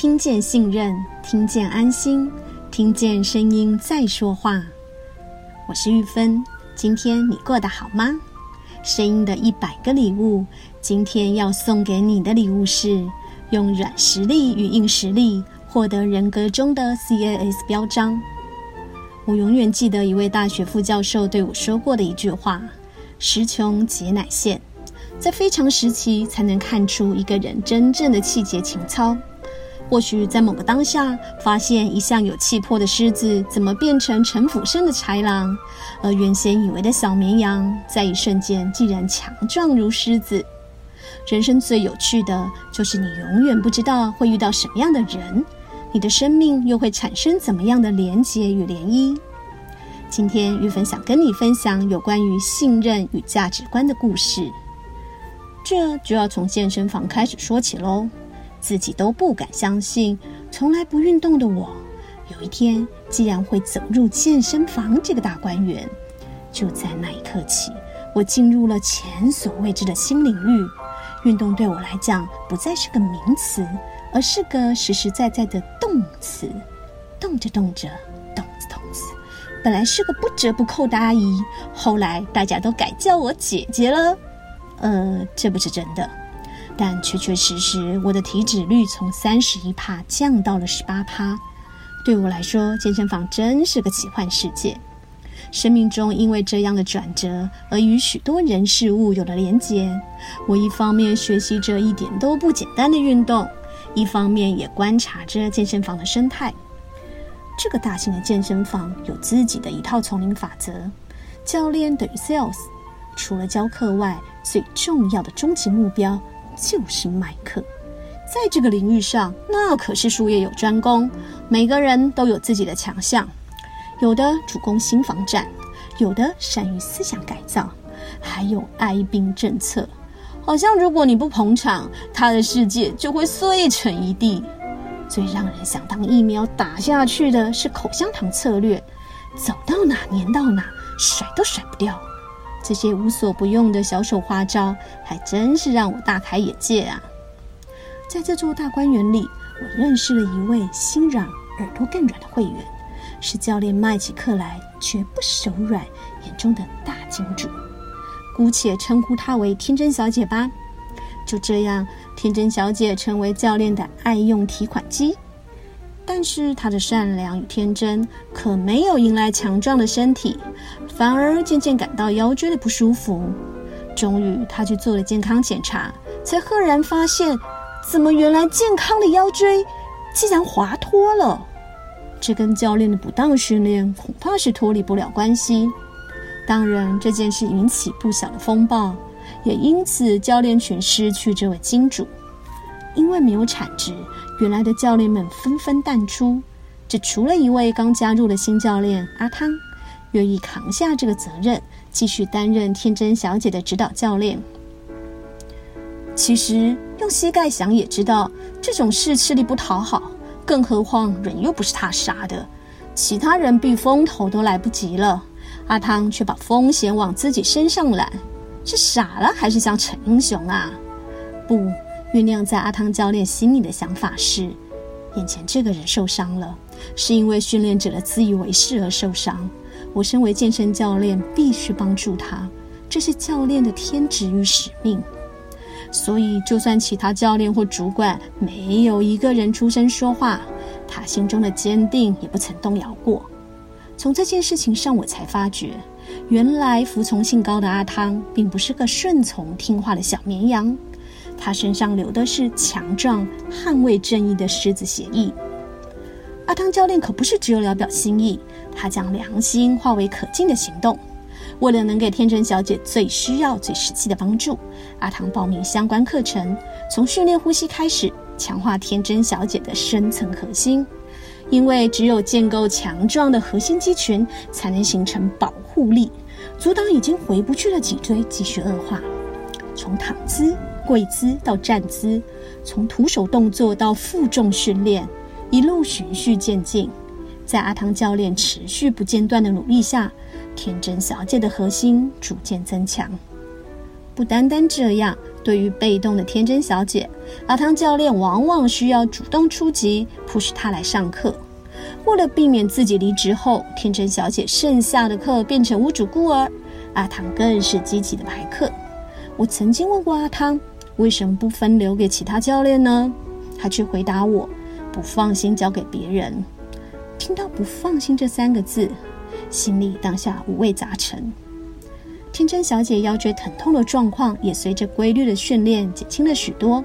听见信任，听见安心，听见声音在说话。我是玉芬，今天你过得好吗？声音的一百个礼物，今天要送给你的礼物是用软实力与硬实力获得人格中的 CAS 标章。我永远记得一位大学副教授对我说过的一句话：“时穷节乃现，在非常时期才能看出一个人真正的气节情操。或许在某个当下，发现一向有气魄的狮子怎么变成城府深的豺狼，而原先以为的小绵羊，在一瞬间竟然强壮如狮子。人生最有趣的就是你永远不知道会遇到什么样的人。”你的生命又会产生怎么样的连结与涟漪？今天玉芬想跟你分享有关于信任与价值观的故事。这就要从健身房开始说起喽。自己都不敢相信，从来不运动的我，有一天竟然会走入健身房这个大观园。就在那一刻起，我进入了前所未知的新领域。运动对我来讲，不再是个名词。而是个实实在在的动词，动着动着，动子动子。本来是个不折不扣的阿姨，后来大家都改叫我姐姐了。呃，这不是真的，但确确实实，我的体脂率从三十一趴降到了十八趴。对我来说，健身房真是个奇幻世界。生命中因为这样的转折，而与许多人事物有了连结。我一方面学习着一点都不简单的运动。一方面也观察着健身房的生态。这个大型的健身房有自己的一套丛林法则：教练等于 sales，除了教课外，最重要的终极目标就是麦克。在这个领域上，那可是术业有专攻，每个人都有自己的强项。有的主攻心房战，有的善于思想改造，还有哀兵政策。好像如果你不捧场，他的世界就会碎成一地。最让人想当疫苗打下去的是口香糖策略，走到哪粘到哪，甩都甩不掉。这些无所不用的小手花招，还真是让我大开眼界啊！在这座大观园里，我认识了一位心软、耳朵更软的会员，是教练卖起课来绝不手软眼中的大金主。姑且称呼她为天真小姐吧。就这样，天真小姐成为教练的爱用提款机。但是他的善良与天真可没有迎来强壮的身体，反而渐渐感到腰椎的不舒服。终于，他去做了健康检查，才赫然发现，怎么原来健康的腰椎竟然滑脱了？这跟教练的不当训练恐怕是脱离不了关系。当然，这件事引起不小的风暴，也因此教练群失去这位金主。因为没有产值，原来的教练们纷纷淡出，只除了一位刚加入的新教练阿汤，愿意扛下这个责任，继续担任天真小姐的指导教练。其实用膝盖想也知道，这种事吃力不讨好，更何况人又不是他杀的，其他人避风头都来不及了。阿汤却把风险往自己身上揽，是傻了还是想逞英雄啊？不，酝酿在阿汤教练心里的想法是：眼前这个人受伤了，是因为训练者的自以为是而受伤。我身为健身教练，必须帮助他，这是教练的天职与使命。所以，就算其他教练或主管没有一个人出声说话，他心中的坚定也不曾动摇过。从这件事情上，我才发觉，原来服从性高的阿汤并不是个顺从听话的小绵羊，他身上流的是强壮、捍卫正义的狮子血液。阿汤教练可不是只有聊表心意，他将良心化为可敬的行动。为了能给天真小姐最需要、最实际的帮助，阿汤报名相关课程，从训练呼吸开始，强化天真小姐的深层核心。因为只有建构强壮的核心肌群，才能形成保护力，阻挡已经回不去的脊椎继续恶化。从躺姿、跪姿到站姿，从徒手动作到负重训练，一路循序渐进。在阿汤教练持续不间断的努力下，天真小姐的核心逐渐增强。不单单这样，对于被动的天真小姐，阿汤教练往往需要主动出击迫使她来上课。为了避免自己离职后，天真小姐剩下的课变成无主孤儿，阿汤更是积极的排课。我曾经问过阿汤，为什么不分流给其他教练呢？他却回答我，不放心交给别人。听到“不放心”这三个字，心里当下五味杂陈。天真小姐腰椎疼痛的状况也随着规律的训练减轻了许多。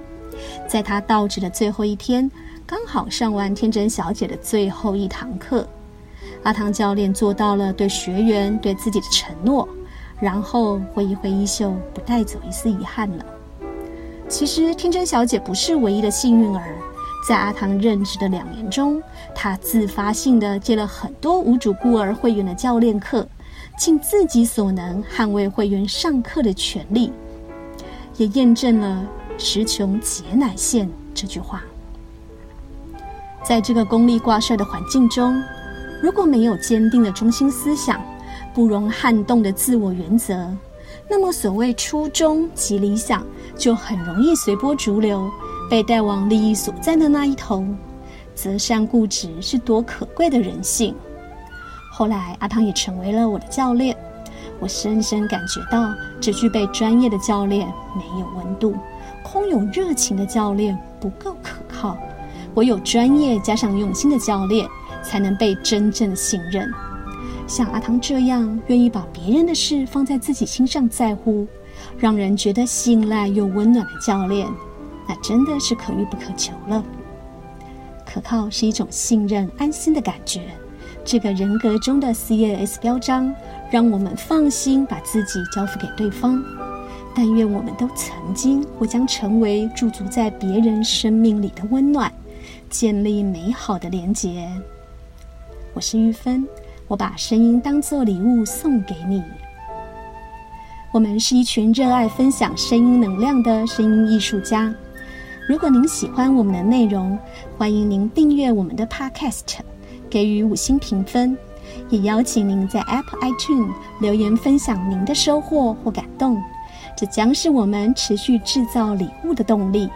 在她到职的最后一天，刚好上完天真小姐的最后一堂课，阿汤教练做到了对学员、对自己的承诺，然后挥一挥衣袖，不带走一丝遗憾了。其实天真小姐不是唯一的幸运儿，在阿唐任职的两年中，她自发性的接了很多无主孤儿会员的教练课。尽自己所能捍卫会员上课的权利，也验证了“时穷节乃现”这句话。在这个功利挂帅的环境中，如果没有坚定的中心思想，不容撼动的自我原则，那么所谓初衷及理想，就很容易随波逐流，被带往利益所在的那一头。择善固执是多可贵的人性。后来，阿汤也成为了我的教练。我深深感觉到，只具备专业的教练没有温度，空有热情的教练不够可靠。唯有专业加上用心的教练，才能被真正信任。像阿汤这样愿意把别人的事放在自己心上在乎，让人觉得信赖又温暖的教练，那真的是可遇不可求了。可靠是一种信任、安心的感觉。这个人格中的 CAS 标章，让我们放心把自己交付给对方。但愿我们都曾经或将成为驻足在别人生命里的温暖，建立美好的连结。我是玉芬，我把声音当作礼物送给你。我们是一群热爱分享声音能量的声音艺术家。如果您喜欢我们的内容，欢迎您订阅我们的 Podcast。给予五星评分，也邀请您在 Apple iTunes 留言分享您的收获或感动，这将是我们持续制造礼物的动力。